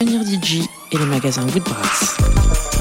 Devenir DJ et le magasin Woodbrass.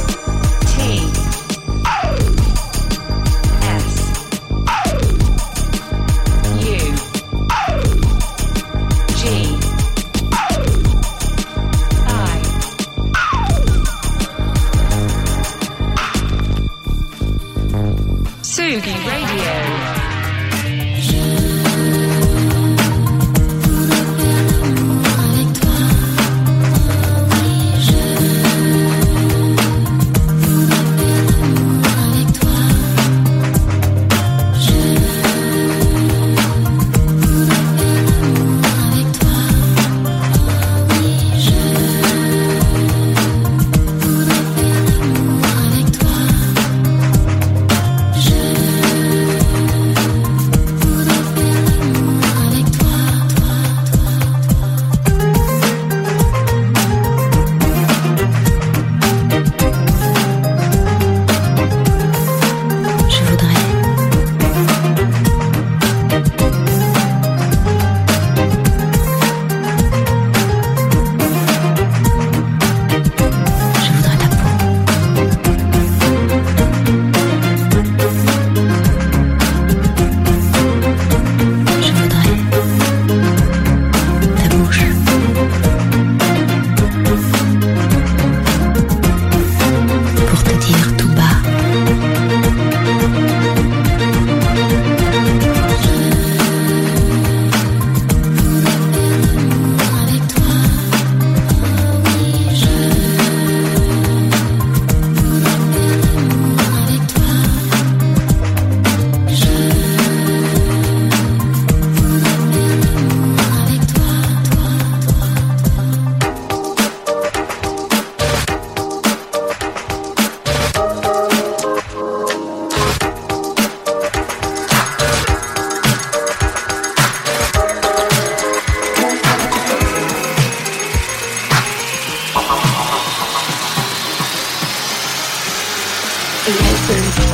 The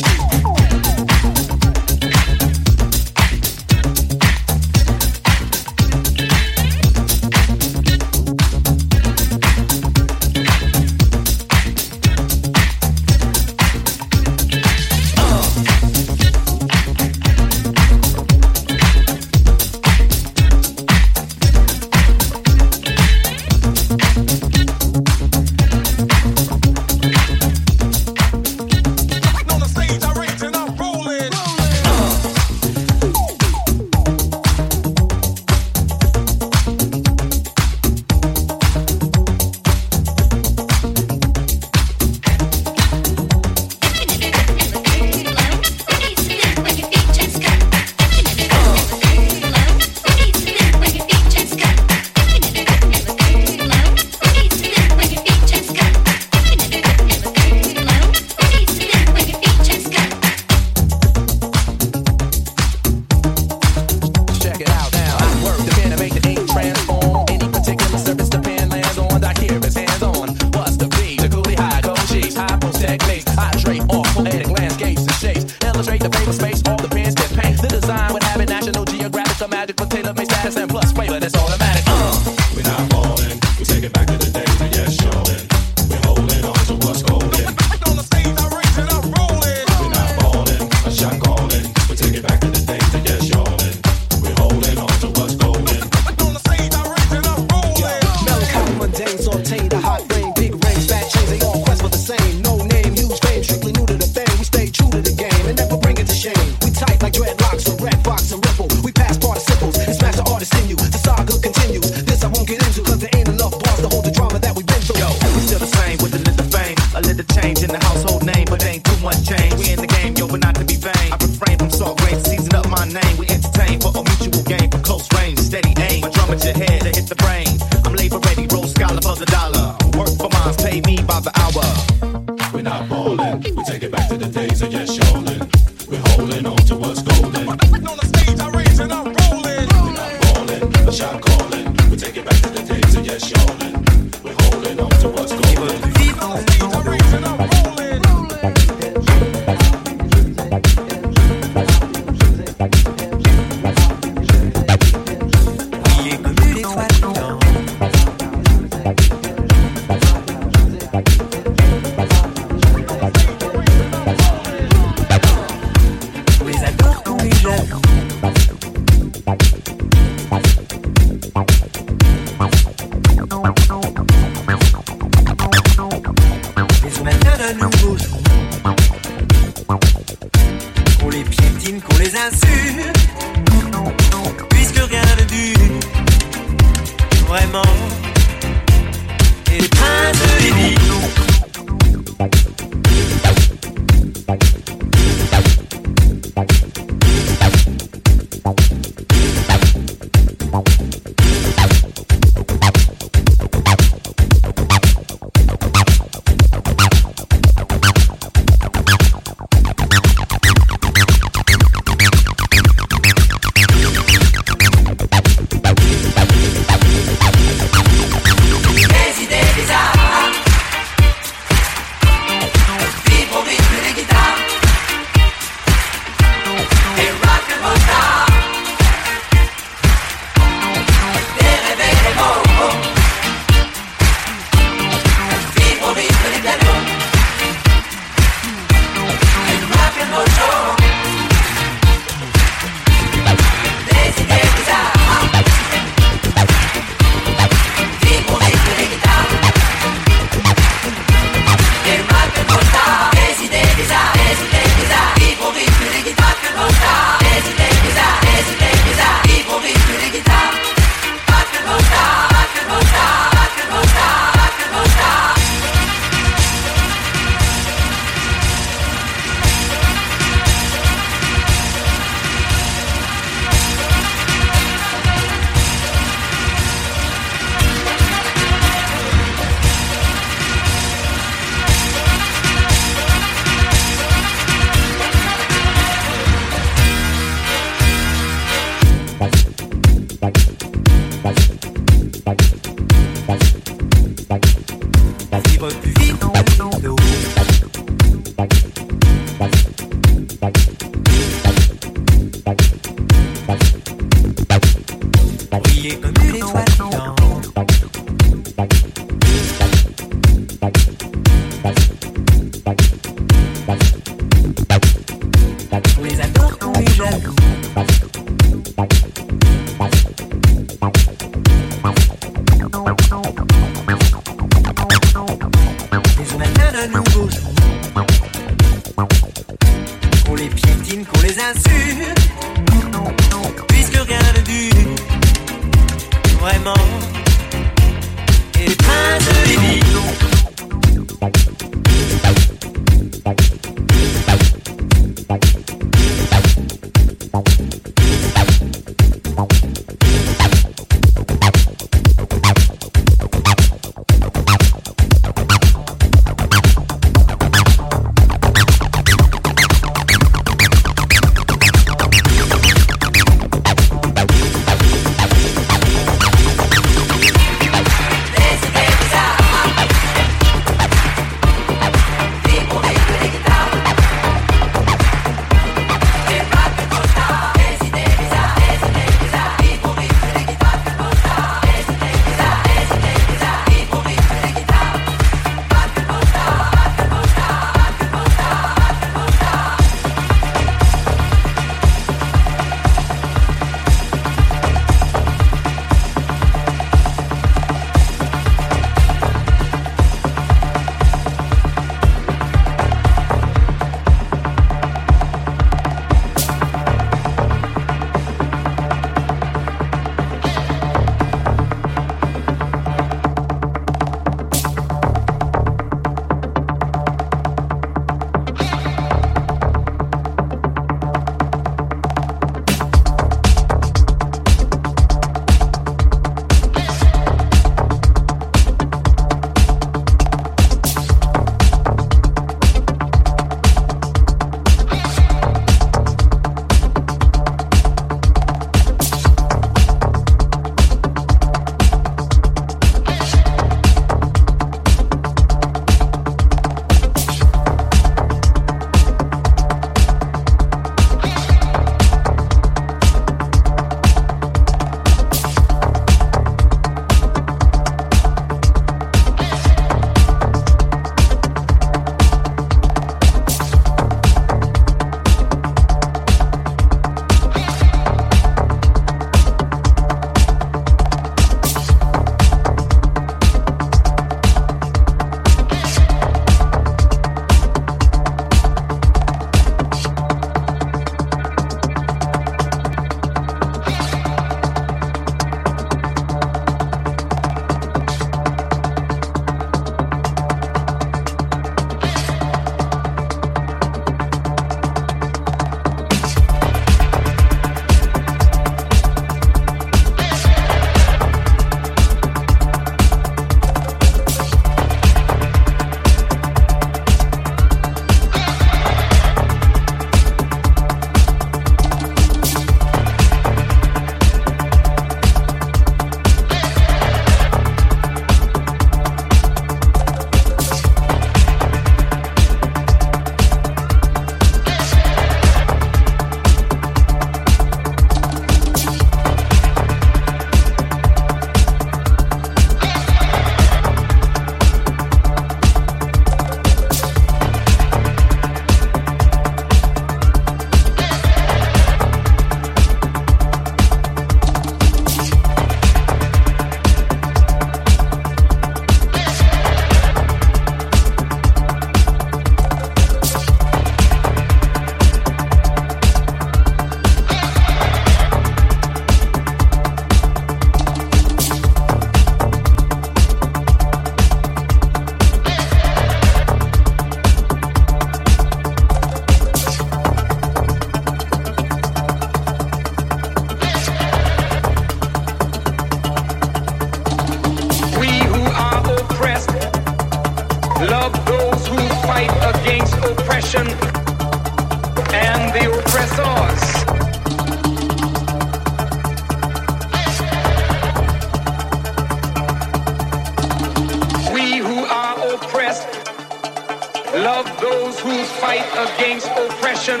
Love those who fight against oppression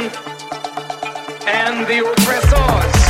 and the oppressors.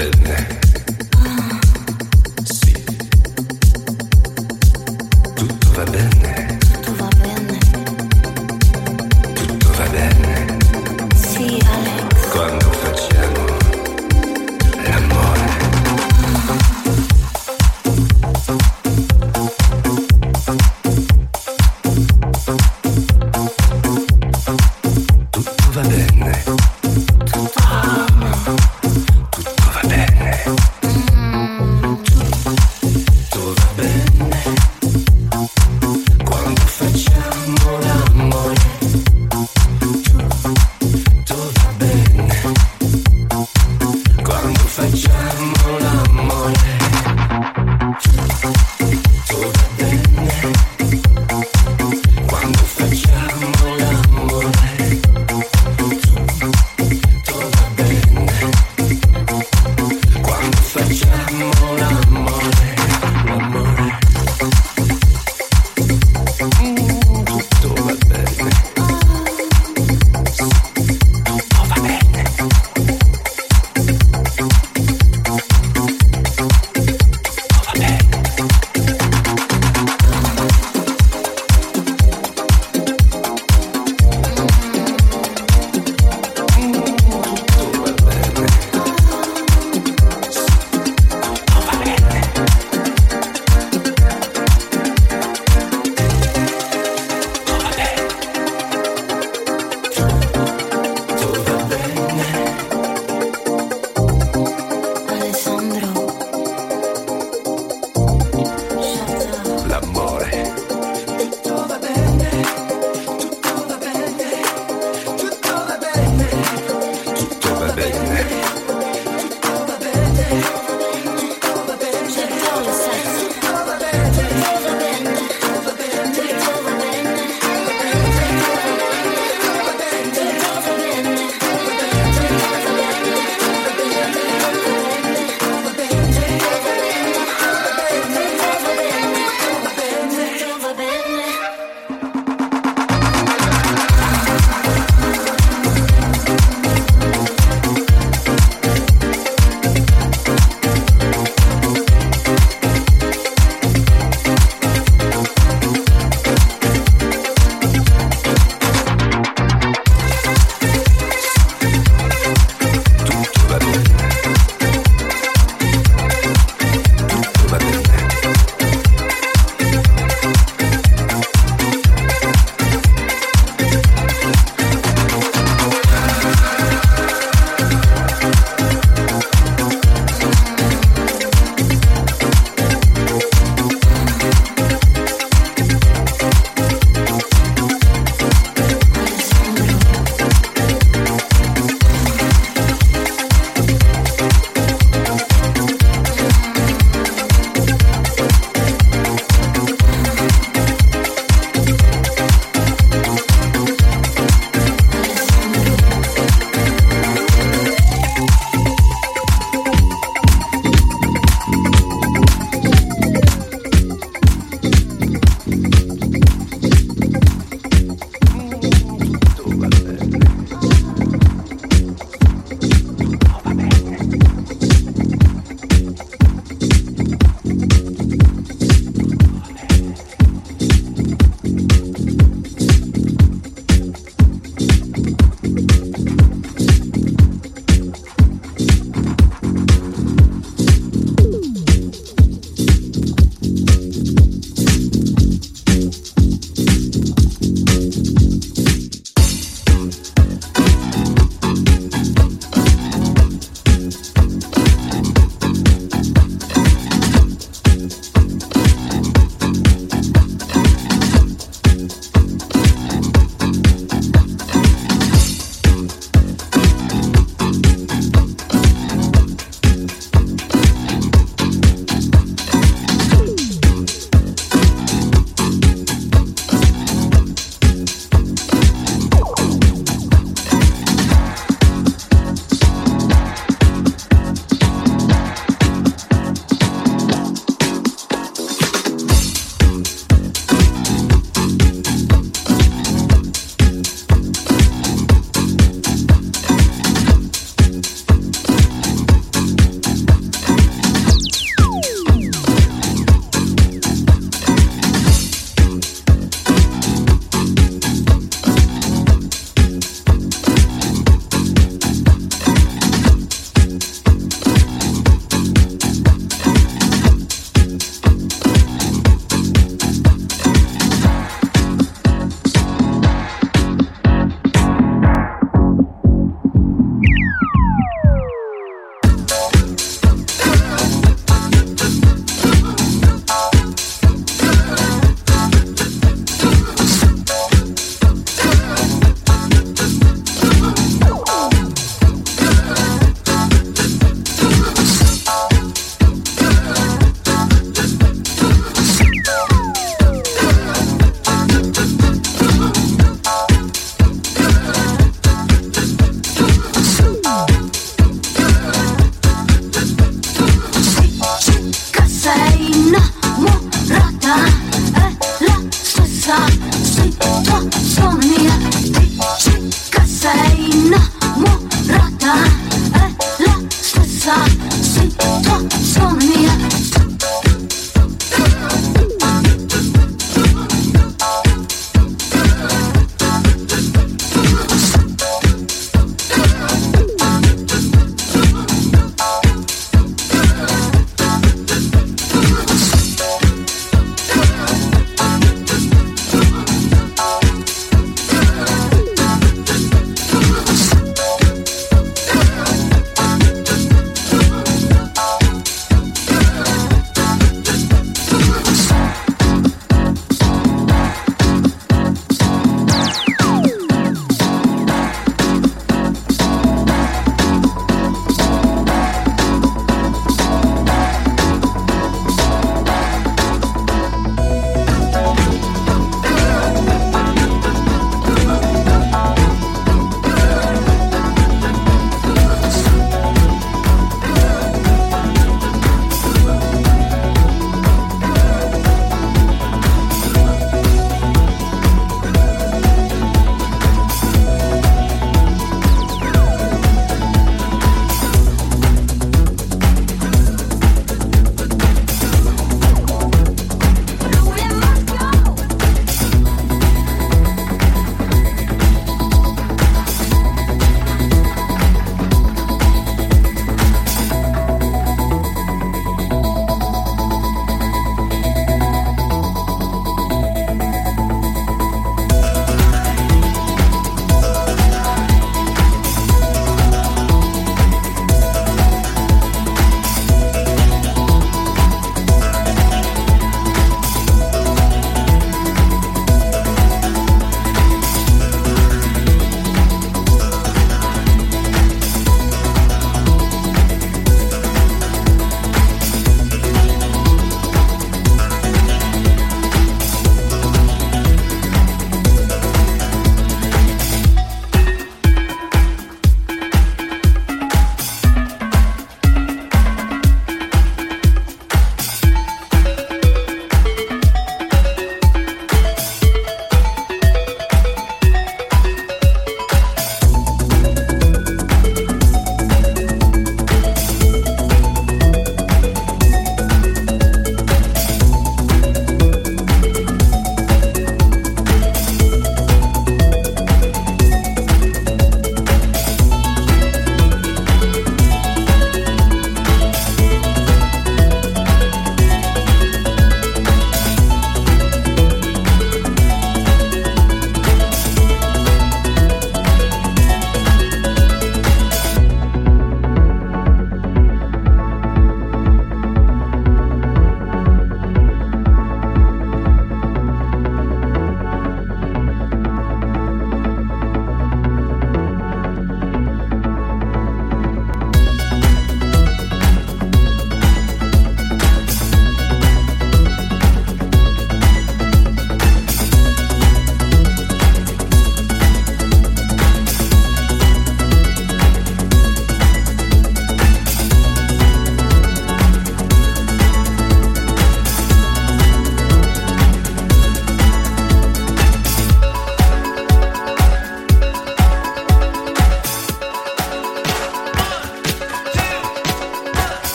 Tutto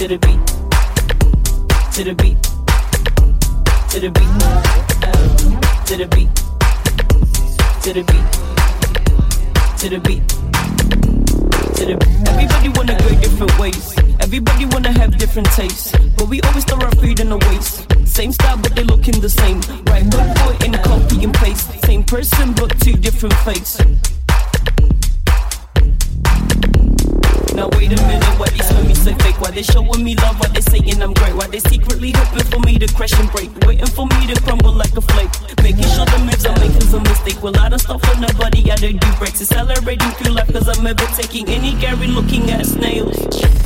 to the beat, to the beat, to the beat, to the beat, to the beat, to the beat, to the beat. Everybody wanna go different ways. Everybody wanna have different tastes, but we always throw our food in the waste. Same style, but they looking the same. Right, but put in copy and paste. Same person, but two different face. Now wait a minute, why fake? Why they showing me love? Why they saying I'm great? Why they secretly hoping for me to crash and break? Waiting for me to crumble like a flake. Making sure the moves I make is a mistake. Well, I don't stop for nobody, I don't do breaks. Accelerating through life cause I'm ever taking any Gary looking at snails.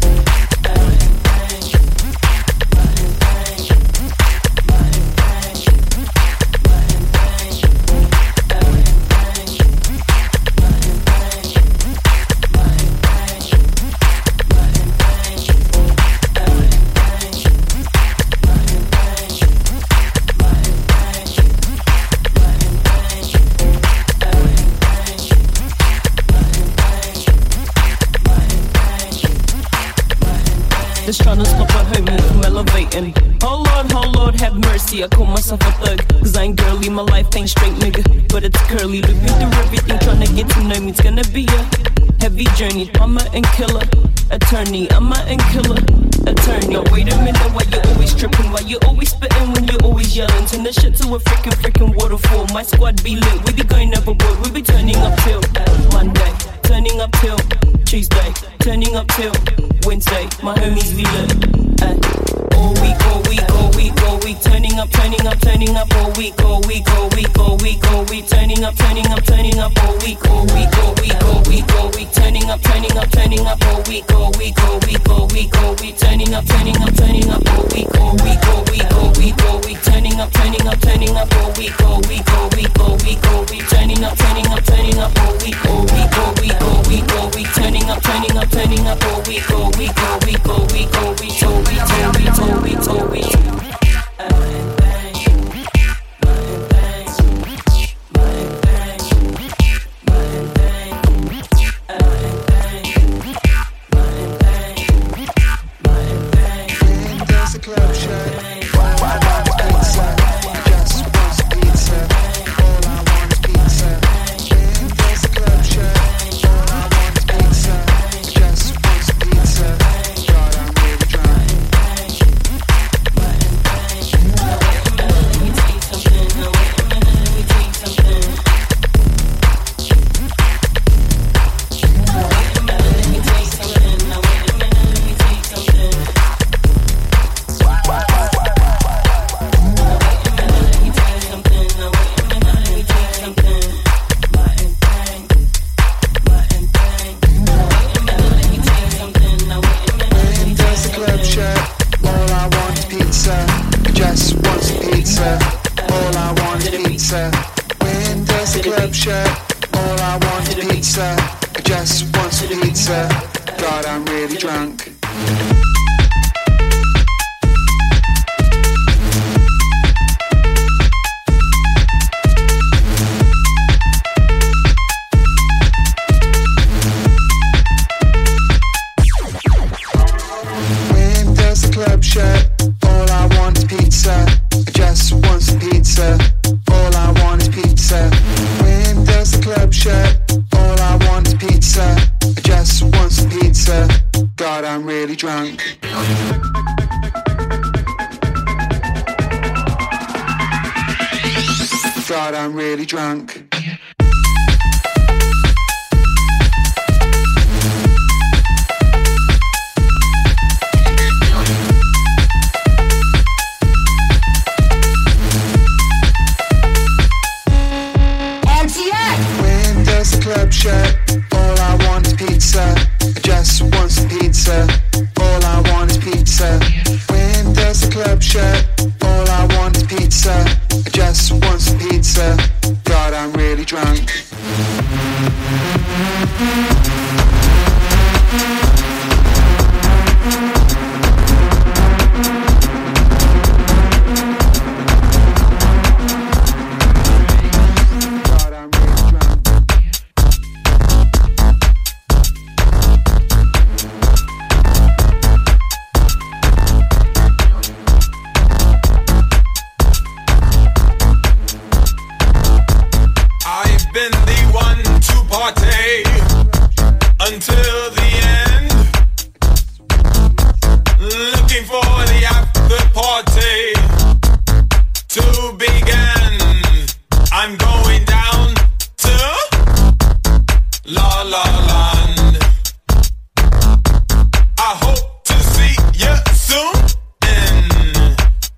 I call myself a thug. Cause I ain't girly, my life ain't straight, nigga. But it's curly. Looking through everything, trying to get to know me. It's gonna be a heavy journey. I'm a and killer. Attorney, I'm a and killer. Attorney. Now, wait a minute, why you always tripping? Why you always spitting when you always yelling? Turn the shit to a freaking, freaking waterfall. My squad be lit. We be going overboard. We be turning up till Monday. Turning up till Tuesday. Turning up till Wednesday. My homies be lit. Ay. All week, all week, week. Turning up, turning up, turning up all week, all week, all week, all week, all week. Turning up, turning up, turning up all week, all week, all week, all week, all week. Turning up, turning up, turning up all week, all week, all week, all week, all week. Turning up, turning up, turning up all week, all week, all week, all week, all week. Turning up, turning up, turning up all week, all week, all week, all week, all week. Turning up, turning up, turning up all week, all week, all week, all week, all. Turning up, turning up, turning up all week, all week, all week, all week, all uh,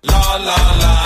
la la la.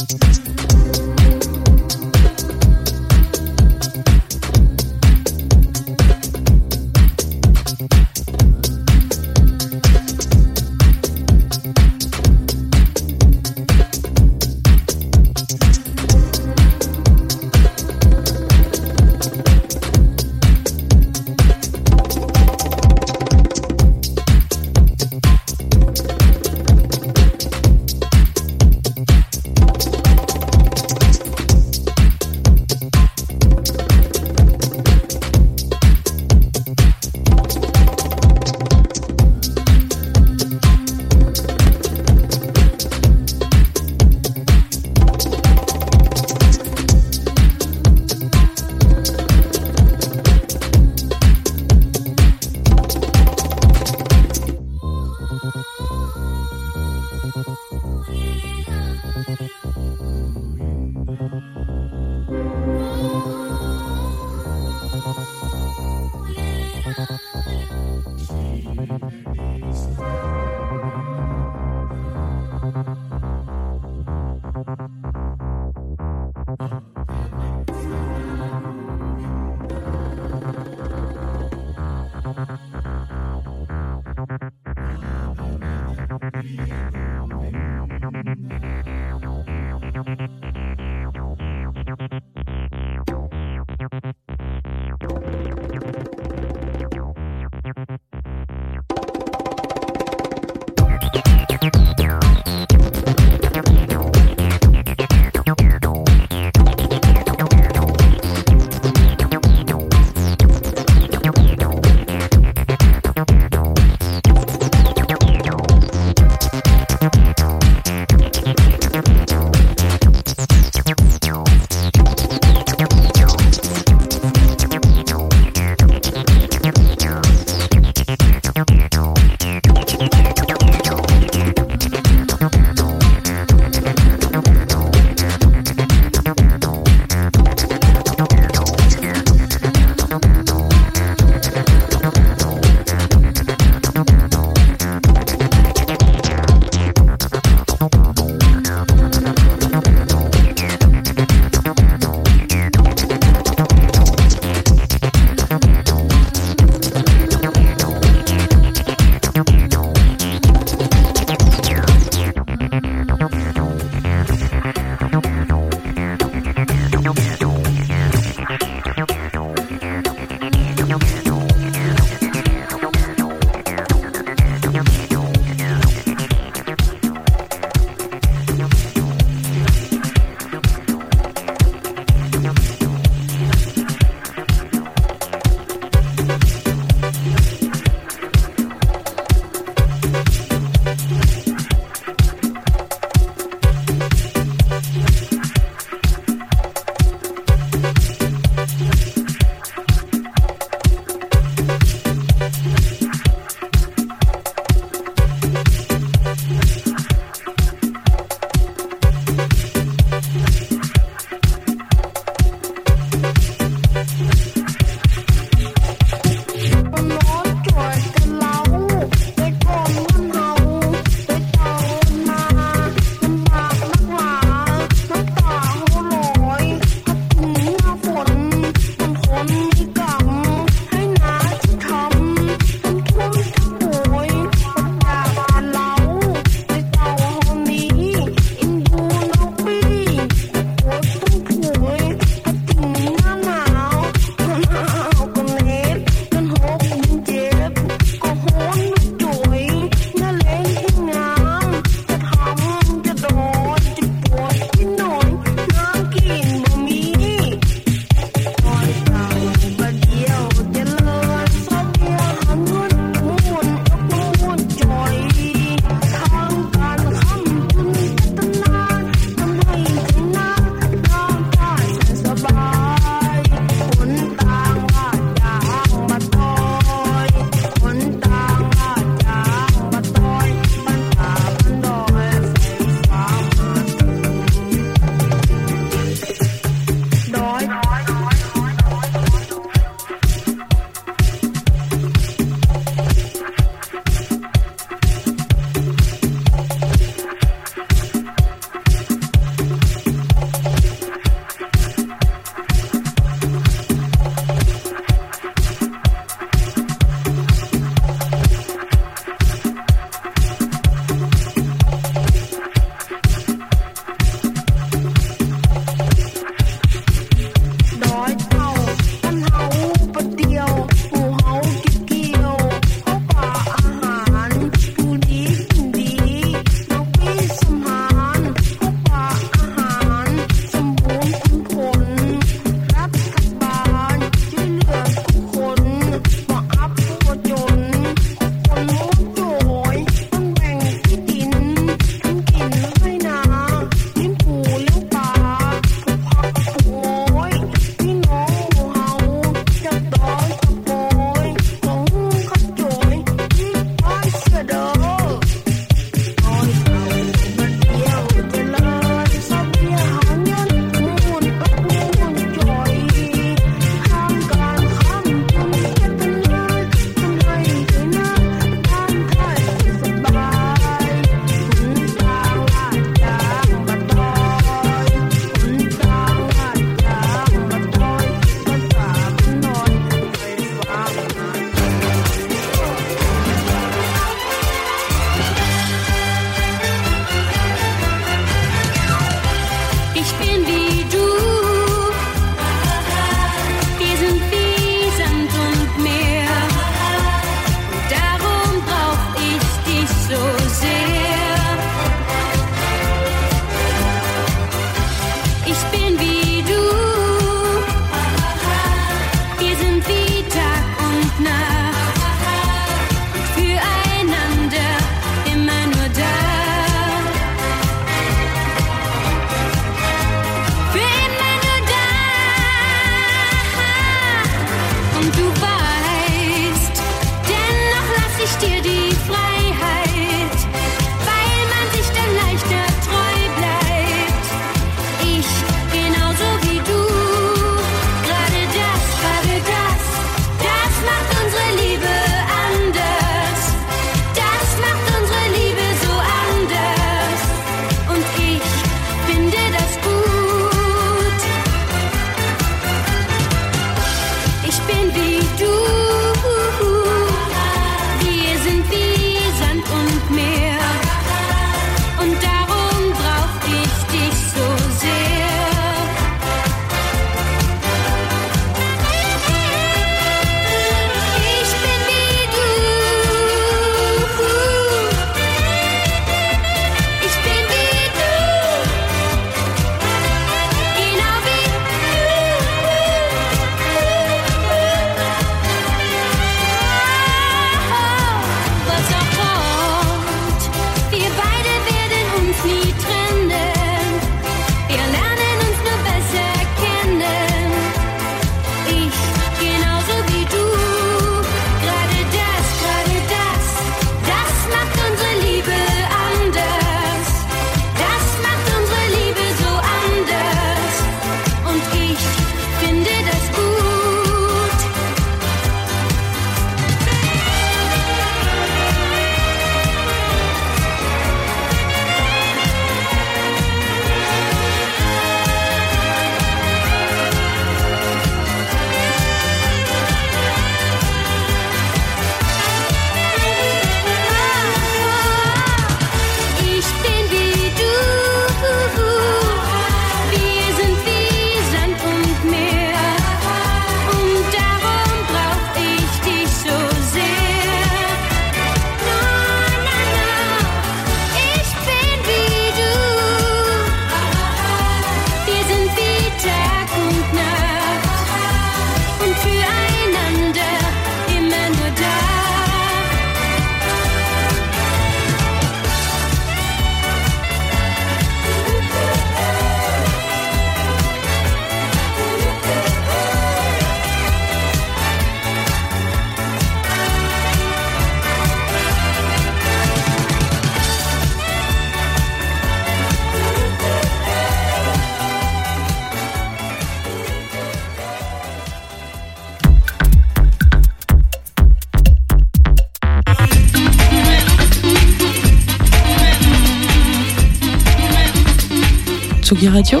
Radio,